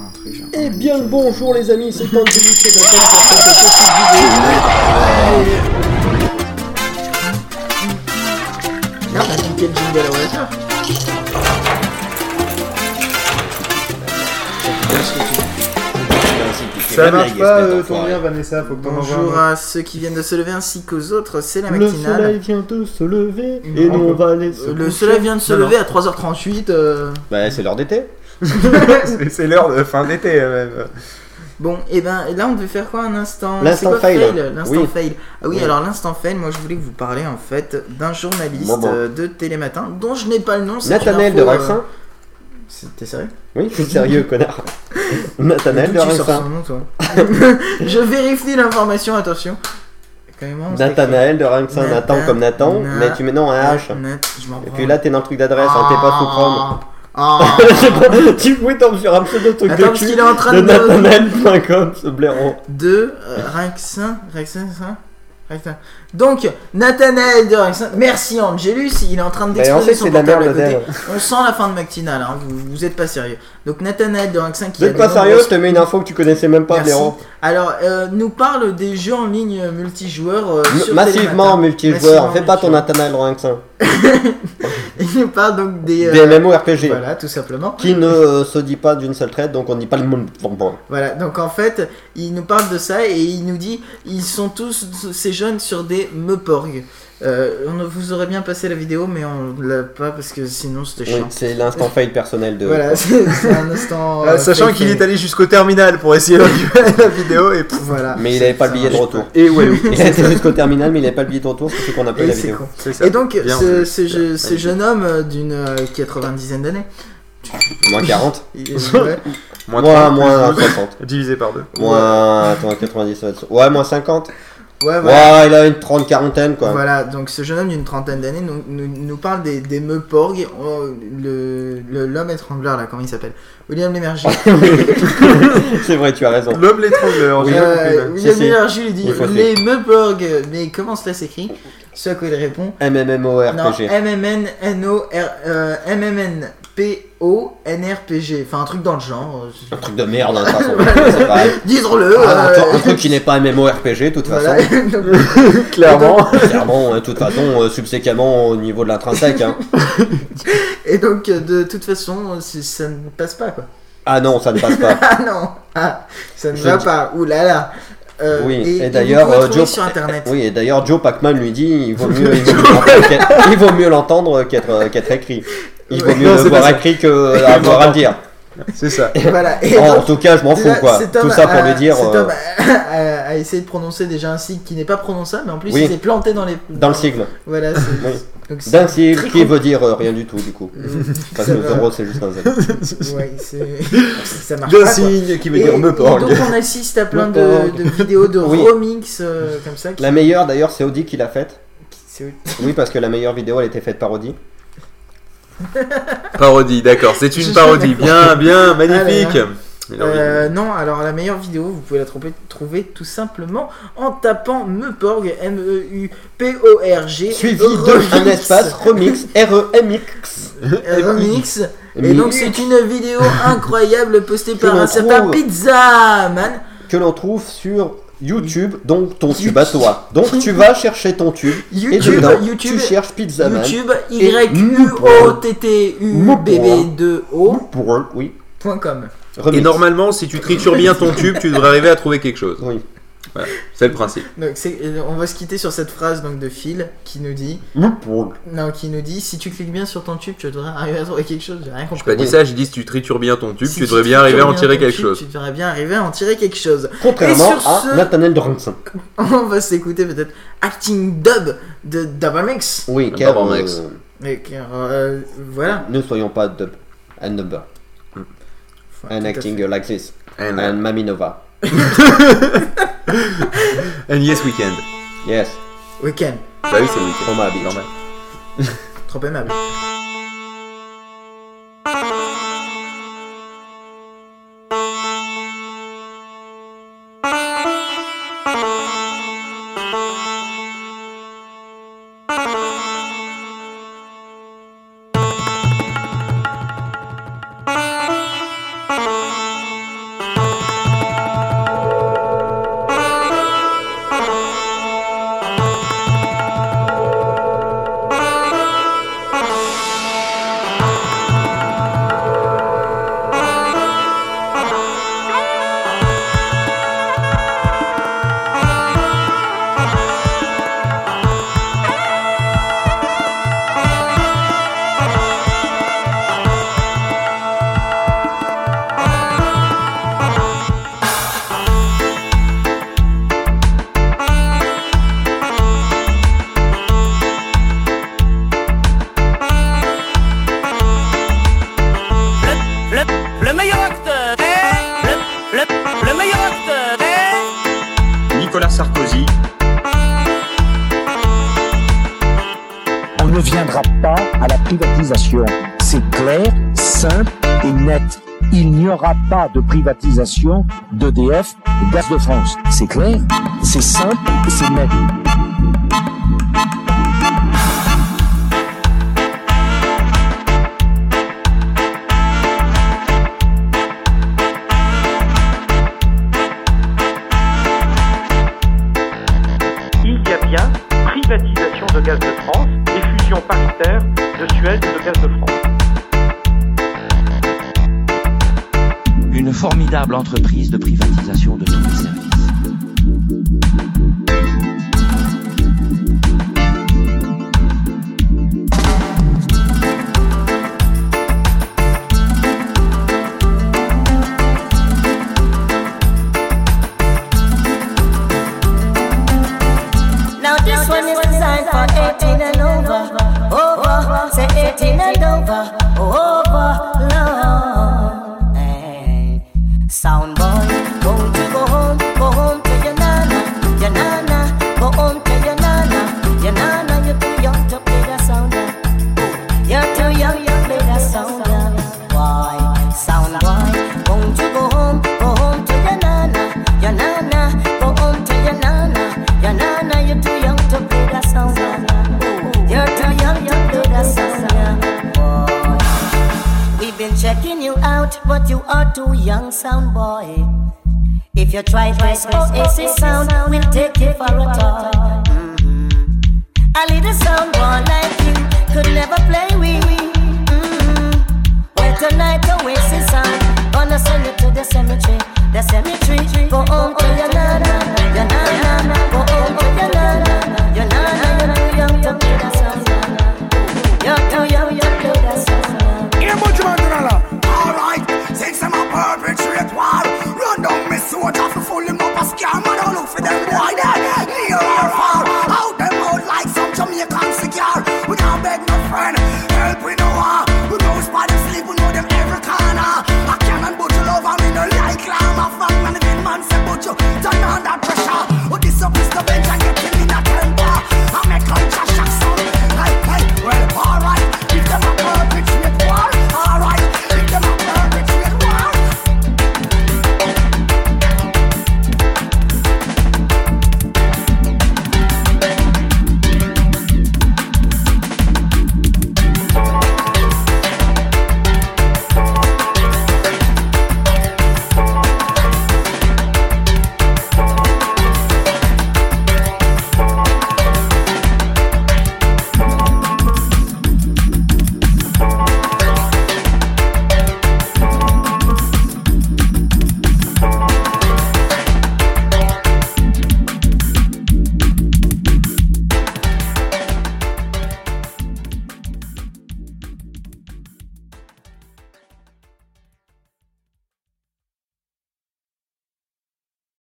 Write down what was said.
faire un truc. j'ai Eh bien le bonjour les amis, c'est Anthony c'est Nathan pour cette petite vidéo. Merde, t'as piqué le jingle à la voiture. Ça marche pas euh, ton lien Vanessa, faut que t'en envoies Bonjour un. à ceux qui viennent de se lever ainsi qu'aux autres, c'est la Le matinale. soleil vient de se lever et Non. nous on va aller se Le coucher. soleil vient de se Non, lever à 3h38. euh, Bah c'est l'heure d'été. C'est- l'heure de fin d'été euh, même. Bon, et ben là on devait faire quoi un instant? L'instant fail. L'instant Oui. fail. Ah oui, Oui. alors l'instant fail, moi je voulais que vous parliez en fait d'un journaliste Bon, bon. euh, de Télématin dont je n'ai pas le nom. c'est Nathanaël de euh, Raxin. c'est- T'es sérieux? Oui, je suis sérieux connard. Nathanaël de Raxin. son nom, toi? Je vérifie l'information, attention. S'écrit Nathanaël de Raxin, Nathan- Nathan comme Nathan, Na- mais tu mets non un H. Et puis là t'es dans le truc d'adresse, hein, t'es pas sous Chrome. Ah. tu pouvais tomber sur un pseudo truc Attends, de cul est en train de ce blaireau. de euh, Rexin, Rexin, ça? Rexin. Donc, Nathanaël de merci Angelus, il est en train de d'exploser son de portable à côté. On sent la fin de matinale, hein, vous, vous êtes pas sérieux. Donc, Nathanaël de Rexin qui Vous êtes pas de sérieux Je te mets une info que tu connaissais même pas, blaireau. Alors, euh, nous parle des jeux en ligne multijoueurs. euh, sur Massivement Télématin. multijoueur, Massivement fais pas ton. Nathanael Raxin. Il nous parle donc des. euh, Des MMORPG. Voilà, tout simplement. Qui ne se dit pas d'une seule traite, donc on dit pas le monde. Voilà, donc en fait, il nous parle de ça et il nous dit ils sont tous ces jeunes sur des Meuporg. Euh, on vous aurait bien passé la vidéo, mais on l'a pas parce que sinon c'était Oui, chiant. c'est l'instant fail personnel de. Voilà, c'est un instant. Ah, euh, sachant qu'il est allé jusqu'au terminal pour essayer de récupérer la vidéo et pff, Voilà. Mais il avait pas le billet de retour. Et ouais, Il a été jusqu'au terminal, mais il avait pas le billet de retour, c'est ce qu'on appelle Et la vidéo. ça. Et donc, Bien ce, vu. ce, je- ce jeune homme euh, d'une 90 d'années, Moins 40. il est- ouais, Moins Moins, 30, moins plus 60. 12, divisé par 2. Moins. Attends, 90, ça va être- Ouais, moins 50. Ouais, voilà. Ouais, il a une 30 quarantaine quoi. Voilà, donc ce jeune homme d'une trentaine d'années nous, nous, nous parle des, des Meuporg. Oh, le l'homme étrangleur là, comment il s'appelle? William Lémergie. c'est vrai, tu as raison. L'homme l'étrangleur, j'ai Euh. William. Lémergie lui dit faut les Meuporg. Mais comment cela s'écrit? Ce à quoi il répond Non, MMMORPG. M-M-N-N-O-R. M-M-N-P-O-N-R-P-G. Enfin, un truc dans le genre. Un truc de merde, hein, de toute façon. Disons-le. Ah, euh, un, un truc qui n'est pas MMORPG, de toute voilà. façon. Donc, Clairement. Clairement, de toute façon, euh, subséquemment au niveau de l'intrinsèque. Hein. Et donc, euh, de toute façon, ça ne passe pas quoi. Ah non, ça ne passe pas. Ah non Ah, ça ne Je va dis- pas. Ouh là là Euh, Oui, et, d'ailleurs, euh, Joe, sur internet. oui, et d'ailleurs, Joe Pacman lui dit, il vaut mieux, il vaut mieux l'entendre qu'être- il vaut mieux l'entendre qu'être, qu'être écrit. Il vaut mieux Non, le c'est voir écrit que avoir à le dire. C'est ça. Voilà. Et en tout cas, je m'en fous quoi. Tout ça pour a- lui dire Cet euh, homme a, a- a essayé de prononcer déjà un sigle qui n'est pas prononçable, mais en plus Oui. il s'est planté dans les. dans le sigle. Voilà. D'un sigle qui veut dire euh, rien du tout du coup. Parce Ça que zéro c'est juste un Z. Ouais, c'est. ça marche D'un signe qui veut Et, dire et Meuporg. donc on assiste à plein de, vidéos de Oui. remix euh, comme ça. Qui, La meilleure d'ailleurs c'est Audi qui l'a faite. Oui parce que la meilleure vidéo elle était faite par Audi. Parodie, d'accord, c'est une parodie. Bien, bien, magnifique. De- Euh, non, alors la meilleure vidéo, vous pouvez la trouver, trouver tout simplement en tapant Meuporg, E M-E-U-P-O-R-G. Suivi de un espace remix R-E-M-X. Euh, remix. Et donc c'est une vidéo incroyable postée par un certain. Pizza Man. que l'on trouve sur YouTube, donc ton tube à toi. Donc tu vas chercher ton tube et YouTube, dedans YouTube, tu cherches Pizzaman. YouTube, et Y-U-O-T-T-U-B-B-2-O.com. Oui. Et Remix. normalement, si tu tritures bien ton tube, tu devrais arriver à trouver quelque chose. Oui. C'est le principe. Donc euh, on va se quitter sur cette phrase donc de Phil qui nous dit non qui nous dit si tu cliques bien sur ton tube tu devrais arriver à trouver quelque chose j'ai rien J'ai compris pas dit ça, j'ai dit si tu tritures bien ton tube, Si tu devrais bien tritures arriver à en bien tirer ton quelque tube, chose. tu devrais bien arriver à en tirer quelque chose Contrairement à ce- Nathaniel Dornson. on va s'écouter peut-être Acting Dub de Double Mix Oui, car Double euh, Mix. Mais car, euh, voilà ne soyons pas dub and number Enfin, and acting like this And, and Maminova. and yes weekend. Yes, Weekend. Bah oui, c'est le On ne viendra pas à la privatisation. C'est clair, simple et net. Il n'y aura pas de privatisation d'EDF et Gaz de France. C'est clair, c'est simple et c'est net. Gaz de France et fusion paritaire de Suez et de Gaz de France. Une formidable entreprise de privatisation de tous les services. too young sound boy. If you try this Oasis oh, sound, we'll take you for a toy. Mm-hmm. A little sound boy like you could never play with. me. Well, tonight oh, Oasis sound gonna send you to the cemetery, the cemetery. Go home to your nana, your nana. Go home to your nana.